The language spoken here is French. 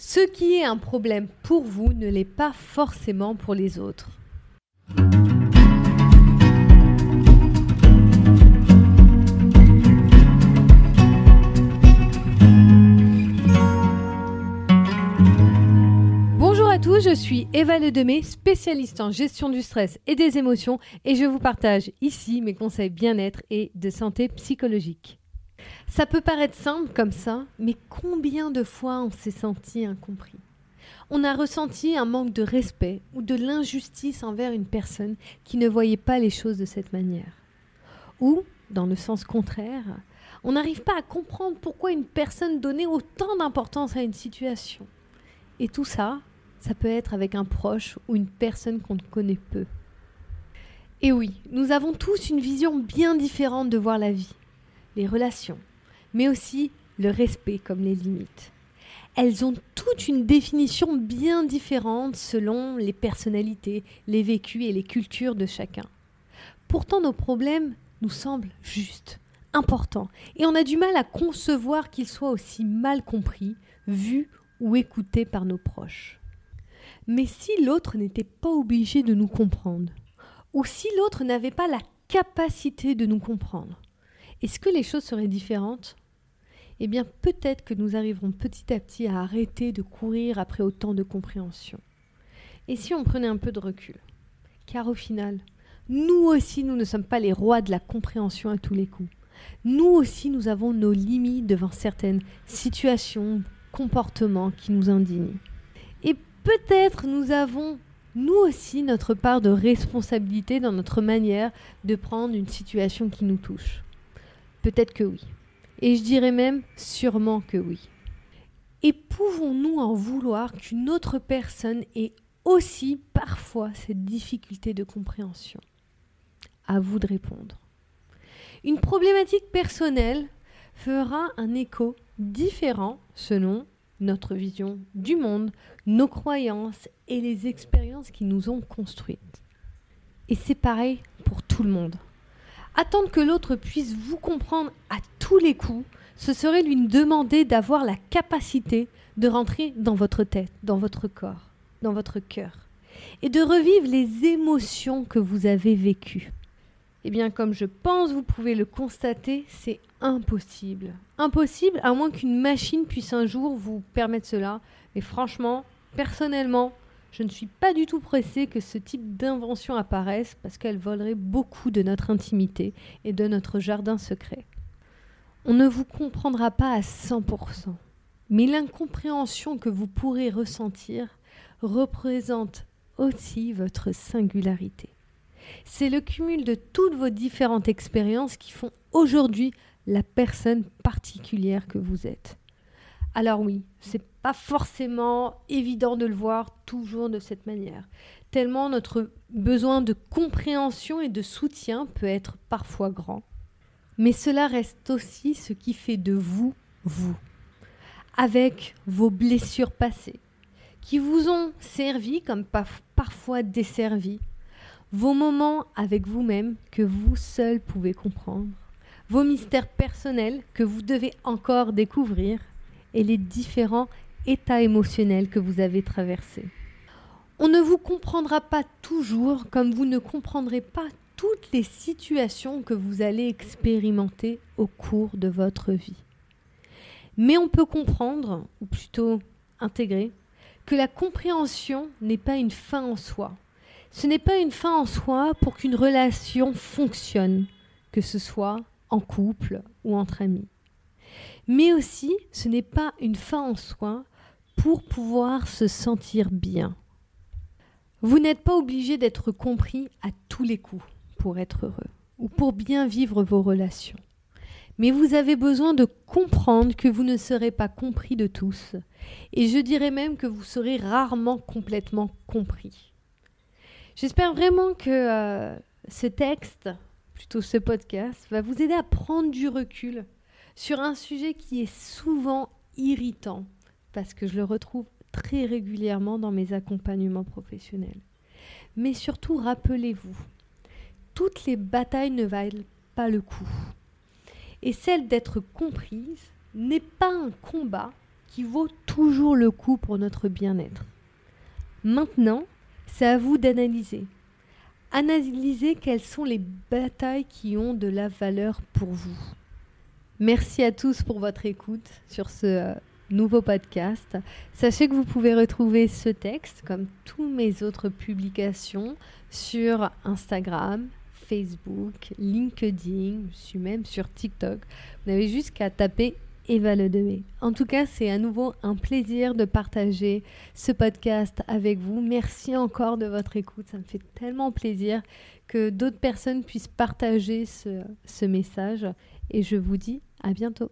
Ce qui est un problème pour vous ne l'est pas forcément pour les autres. Bonjour à tous, je suis Eva Ledemé, spécialiste en gestion du stress et des émotions, et je vous partage ici mes conseils bien-être et de santé psychologique. Ça peut paraître simple comme ça, mais combien de fois on s'est senti incompris? On a ressenti un manque de respect ou de l'injustice envers une personne qui ne voyait pas les choses de cette manière. Ou, dans le sens contraire, on n'arrive pas à comprendre pourquoi une personne donnait autant d'importance à une situation. Et tout ça, ça peut être avec un proche ou une personne qu'on ne connaît peu. Et oui, nous avons tous une vision bien différente de voir la vie, les relations, mais aussi le respect comme les limites. Elles ont toute une définition bien différente selon les personnalités, les vécus et les cultures de chacun. Pourtant, nos problèmes nous semblent justes, importants, et on a du mal à concevoir qu'ils soient aussi mal compris, vus ou écoutés par nos proches. Mais si l'autre n'était pas obligé de nous comprendre, ou si l'autre n'avait pas la capacité de nous comprendre, est-ce que les choses seraient différentes? Eh bien, peut-être que nous arriverons petit à petit à arrêter de courir après autant de compréhension. Et si on prenait un peu de recul? Car au final, nous aussi, nous ne sommes pas les rois de la compréhension à tous les coups. Nous aussi, nous avons nos limites devant certaines situations, comportements qui nous indignent. Et peut-être nous avons nous aussi notre part de responsabilité dans notre manière de prendre une situation qui nous touche. Peut-être que oui. Et je dirais même sûrement que oui. Et pouvons-nous en vouloir qu'une autre personne ait aussi parfois cette difficulté de compréhension? À vous de répondre. Une problématique personnelle fera un écho différent selon notre vision du monde, nos croyances et les expériences qui nous ont construites. Et c'est pareil pour tout le monde. Attendre que l'autre puisse vous comprendre à tous les coups, ce serait lui demander d'avoir la capacité de rentrer dans votre tête, dans votre corps, dans votre cœur, et de revivre les émotions que vous avez vécues. Eh bien, comme je pense vous pouvez le constater, c'est impossible. Impossible, à moins qu'une machine puisse un jour vous permettre cela. Mais franchement, personnellement, je ne suis pas du tout pressée que ce type d'invention apparaisse parce qu'elle volerait beaucoup de notre intimité et de notre jardin secret. On ne vous comprendra pas à 100%, mais l'incompréhension que vous pourrez ressentir représente aussi votre singularité. C'est le cumul de toutes vos différentes expériences qui font aujourd'hui la personne particulière que vous êtes. Alors oui, c'est pas forcément évident de le voir toujours de cette manière, tellement notre besoin de compréhension et de soutien peut être parfois grand. Mais cela reste aussi ce qui fait de vous vous, avec vos blessures passées, qui vous ont servi comme parfois desservi, vos moments avec vous-même que vous seul pouvez comprendre, vos mystères personnels que vous devez encore découvrir et les différents états émotionnels que vous avez traversés. On ne vous comprendra pas toujours comme vous ne comprendrez pas toutes les situations que vous allez expérimenter au cours de votre vie. Mais on peut comprendre, ou plutôt intégrer, que la compréhension n'est pas une fin en soi, ce n'est pas une fin en soi pour qu'une relation fonctionne, que ce soit en couple ou entre amis. Mais aussi, ce n'est pas une fin en soi pour pouvoir se sentir bien. Vous n'êtes pas obligé d'être compris à tous les coups pour être heureux ou pour bien vivre vos relations. Mais vous avez besoin de comprendre que vous ne serez pas compris de tous, et je dirais même que vous serez rarement complètement compris. J'espère vraiment que euh, ce texte, plutôt ce podcast, va vous aider à prendre du recul sur un sujet qui est souvent irritant, parce que je le retrouve très régulièrement dans mes accompagnements professionnels. Mais surtout, rappelez-vous, toutes les batailles ne valent pas le coup. Et celle d'être comprise n'est pas un combat, qui vaut toujours le coup pour notre bien-être. Maintenant, c'est à vous d'analyser. Analysez quelles sont les batailles qui ont de la valeur pour vous. Merci à tous pour votre écoute sur ce euh, nouveau podcast. Sachez que vous pouvez retrouver ce texte, comme tous mes autres publications, sur Instagram, Facebook, LinkedIn, je suis même sur TikTok. Vous n'avez juste qu'à taper Eva Le En tout cas, c'est à nouveau un plaisir de partager ce podcast avec vous. Merci encore de votre écoute. Ça me fait tellement plaisir que d'autres personnes puissent partager ce, ce message. Et je vous dis à bientôt.